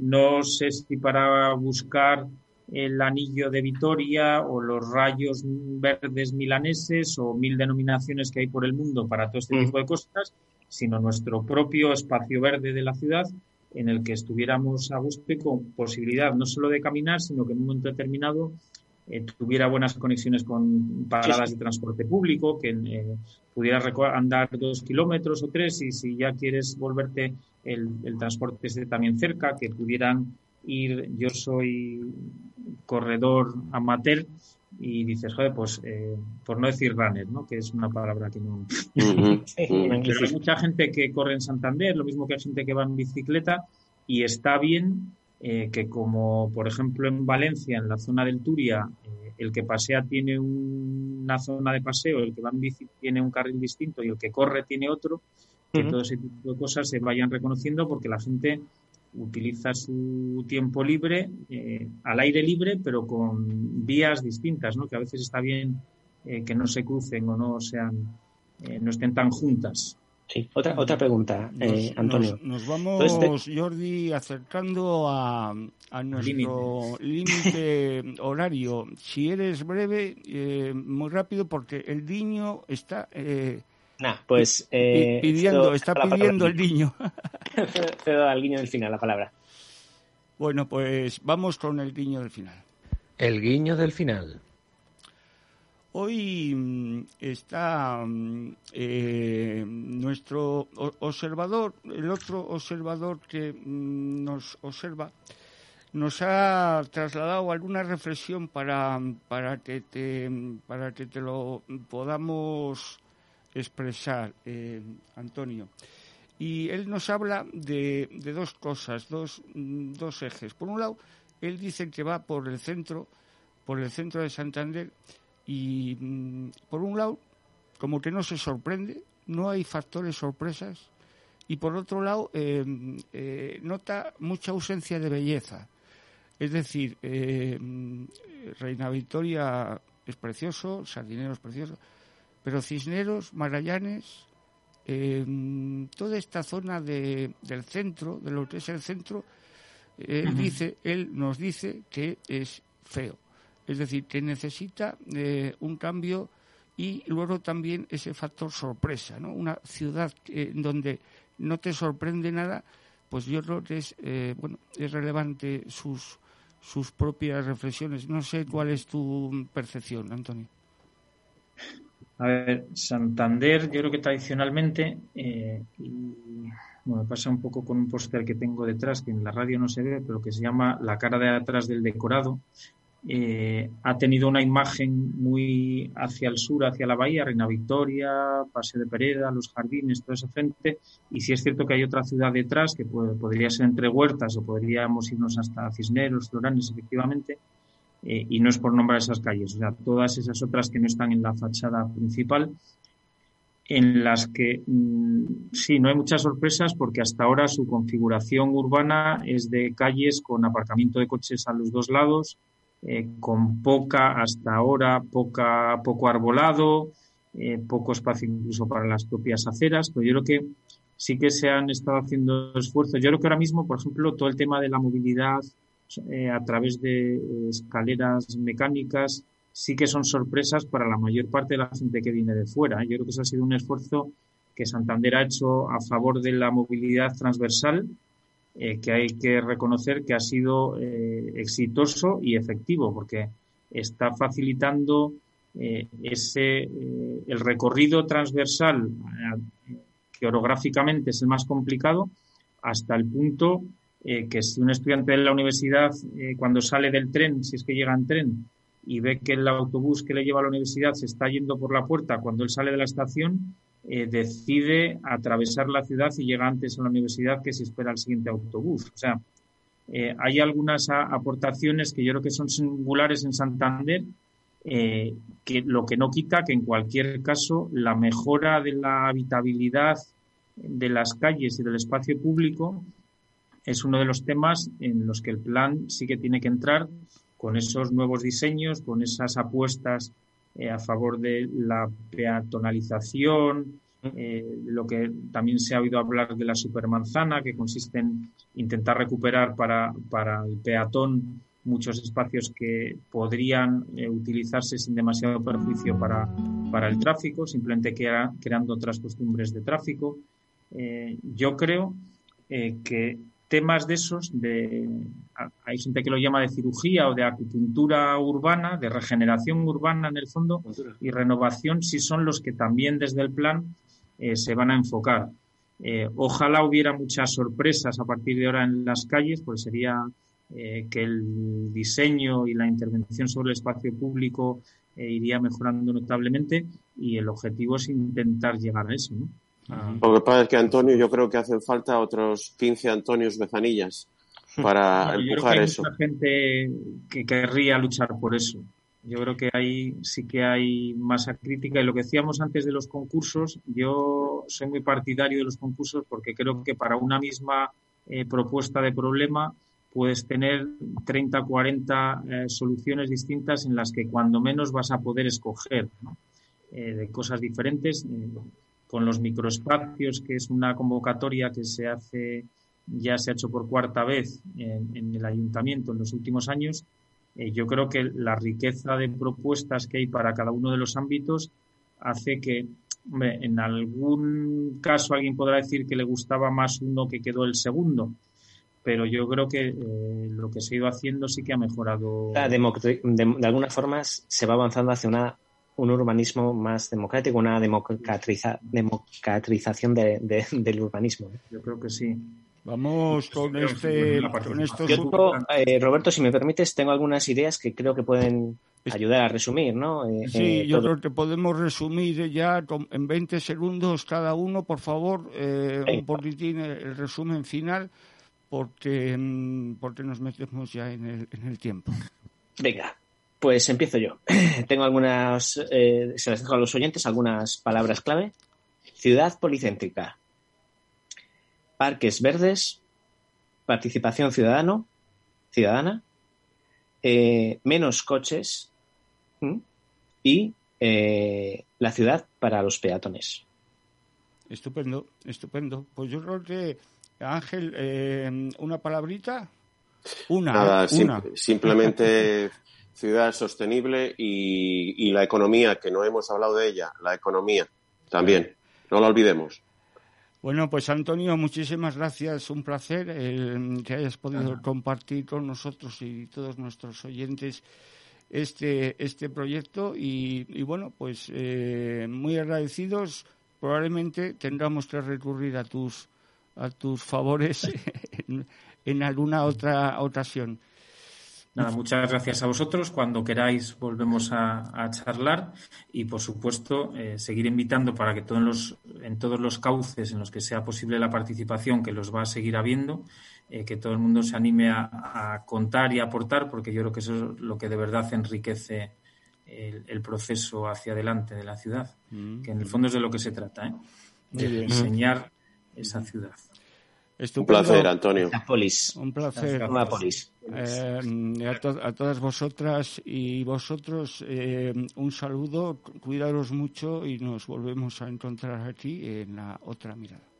No sé si para buscar el anillo de Vitoria o los rayos verdes milaneses o mil denominaciones que hay por el mundo para todo este mm. tipo de cosas, sino nuestro propio espacio verde de la ciudad en el que estuviéramos a gusto y con posibilidad no solo de caminar, sino que en un momento determinado eh, tuviera buenas conexiones con paradas de transporte público, que eh, pudiera andar dos kilómetros o tres y si ya quieres volverte el, el transporte esté también cerca, que pudieran ir, yo soy corredor amateur y dices, joder, pues eh, por no decir runner, ¿no? Que es una palabra que no... [LAUGHS] hay mucha gente que corre en Santander, lo mismo que hay gente que va en bicicleta y está bien eh, que como por ejemplo en Valencia, en la zona del Turia, eh, el que pasea tiene una zona de paseo, el que va en bici tiene un carril distinto y el que corre tiene otro, que todo ese tipo de cosas se vayan reconociendo porque la gente utiliza su tiempo libre eh, al aire libre, pero con vías distintas, ¿no? Que a veces está bien eh, que no se crucen o no sean, eh, no estén tan juntas. Sí, otra, otra pregunta, Antonio. Nos, vamos, Jordi, acercando a, a nuestro límite [LAUGHS] horario. Si eres breve, muy rápido, porque el niño está pues. Eh, pidiendo, está pidiendo el niño. Cedo [LAUGHS] al guiño del final la palabra. Bueno, pues vamos con el guiño del final. El guiño del final. Hoy mm, está mm, eh, nuestro observador, el otro observador que mm, nos observa, nos ha trasladado alguna reflexión para, para, que, te, para que te lo podamos expresar, eh, Antonio. Y él nos habla de, dos cosas, dos, dos ejes. Por un lado, él dice que va por el centro, por el centro de Santander, y mm, por un lado, como que no se sorprende, no hay factores sorpresas, y por otro lado, eh, eh, nota mucha ausencia de belleza. Es decir, Reina Victoria es precioso, Sardinero es precioso, pero Cisneros, Magallanes, em, toda esta zona de, del centro, de lo que es el centro, él, dice, él nos dice que es feo. Es decir, que necesita eh, un cambio y luego también ese factor sorpresa, ¿no? Una ciudad donde no te sorprende nada, pues yo creo que es, eh, bueno, es relevante sus, sus propias reflexiones. No sé cuál es tu percepción, Antonio. A ver, Santander, yo creo que tradicionalmente, eh, y, bueno, pasa un poco con un póster que tengo detrás, que en la radio no se ve, pero que se llama La cara de atrás del decorado. Eh, ha tenido una imagen muy hacia el sur, hacia la bahía, Reina Victoria, Paseo de Pereda, los jardines, todo ese frente. Y sí es cierto que hay otra ciudad detrás, que podría ser entre Huertas o podríamos irnos hasta Cisneros, Floranes, efectivamente, eh, y no es por nombrar esas calles, o sea, todas esas otras que no están en la fachada principal, en las que mm, sí, no hay muchas sorpresas porque hasta ahora su configuración urbana es de calles con aparcamiento de coches a los dos lados, eh, con poca, hasta ahora, poca, poco arbolado, eh, poco espacio incluso para las propias aceras, pero yo creo que sí que se han estado haciendo esfuerzos. Yo creo que ahora mismo, por ejemplo, todo el tema de la movilidad eh, a través de eh, escaleras mecánicas sí que son sorpresas para la mayor parte de la gente que viene de fuera. Yo creo que eso ha sido un esfuerzo que Santander ha hecho a favor de la movilidad transversal, que hay que reconocer que ha sido exitoso y efectivo, porque está facilitando eh, ese, eh, el recorrido transversal, eh, que orográficamente es el más complicado, hasta el punto que si un estudiante de la universidad, cuando sale del tren, si es que llega en tren, y ve que el autobús que le lleva a la universidad se está yendo por la puerta, cuando él sale de la estación, decide atravesar la ciudad y llega antes a la universidad que si espera el siguiente autobús. O sea, hay algunas aportaciones que yo creo que son singulares en Santander eh, que lo que no quita que en cualquier caso la mejora de la habitabilidad de las calles y del espacio público es uno de los temas en los que el plan sí que tiene que entrar con esos nuevos diseños, con esas apuestas eh, a favor de la peatonalización, eh, lo que también se ha oído hablar de la supermanzana, que consiste en intentar recuperar para, para el peatón muchos espacios que podrían eh, utilizarse sin demasiado perjuicio para, para el tráfico, simplemente creando otras costumbres de tráfico. Yo creo que temas de esos, de, hay gente que lo llama de cirugía o de acupuntura urbana, de regeneración urbana en el fondo, y renovación, si son los que también desde el plan se van a enfocar. ojalá hubiera muchas sorpresas a partir de ahora en las calles, pues sería eh, que el diseño y la intervención sobre el espacio público eh, iría mejorando notablemente y el objetivo es intentar llegar a eso. ¿no? Lo que pasa es que, Antonio, yo creo que hacen falta otros 15 Antonios Bezanillas para empujar hay eso. Mucha gente que querría luchar por eso. Yo creo que ahí sí que hay masa crítica. Y lo que decíamos antes de los concursos, yo soy muy partidario de los concursos porque creo que para una misma eh, propuesta de problema puedes tener 30, 40 eh, soluciones distintas en las que cuando menos vas a poder escoger eh, de cosas diferentes. Eh, con los microespacios, que es una convocatoria que se hace, ya se ha hecho por cuarta vez en, el ayuntamiento en los últimos años, yo creo que la riqueza de propuestas que hay para cada uno de los ámbitos hace que en algún caso alguien podrá decir que le gustaba más uno que quedó el segundo, pero yo creo que eh, lo que se ha ido haciendo sí que ha mejorado. de, alguna forma se va avanzando hacia una, un urbanismo más democrático, una democratización del urbanismo. Yo creo que sí. Vamos con este. Eh, Roberto, si me permites, tengo algunas ideas que creo que pueden ayudar a resumir, ¿no? Eh, sí, yo creo que podemos resumir ya en 20 segundos cada uno, por favor, un poquitín el resumen final porque, mm, porque nos metemos ya en el, en el tiempo. Venga, pues empiezo yo. [CLEARS THROAT] Tengo algunas, eh, se las dejo a los oyentes, algunas palabras clave. Ciudad policéntrica, parques verdes, participación ciudadano, ciudadana, eh, menos coches y eh, la ciudad para los peatones. Estupendo, estupendo. Pues yo creo que Ángel, eh, ¿una palabrita? Una. Nada, simplemente [LAUGHS] ciudad sostenible y, la economía, que no hemos hablado de ella, la economía también, no la olvidemos. Bueno, pues Antonio, muchísimas gracias, un placer que hayas podido compartir con nosotros y todos nuestros oyentes este, este proyecto y, bueno, pues eh, muy agradecidos. Probablemente tengamos que recurrir a tus a tus favores [LAUGHS] en, alguna otra ocasión. Nada, muchas gracias a vosotros. Cuando queráis volvemos a, charlar y, por supuesto, eh, seguir invitando para que todos los, en todos los cauces en los que sea posible la participación, que los va a seguir habiendo, eh, que todo el mundo se anime a, contar y aportar, porque yo creo que eso es lo que de verdad enriquece el, proceso hacia adelante de la ciudad, mm. que en el fondo es de lo que se trata, ¿eh? de diseñar esa ciudad. Un placer, Antonio. Polis. Un placer. Polis. Eh, a, a, todas vosotras y vosotros, eh, un saludo, cuidaros mucho y nos volvemos a encontrar aquí en la otra mirada.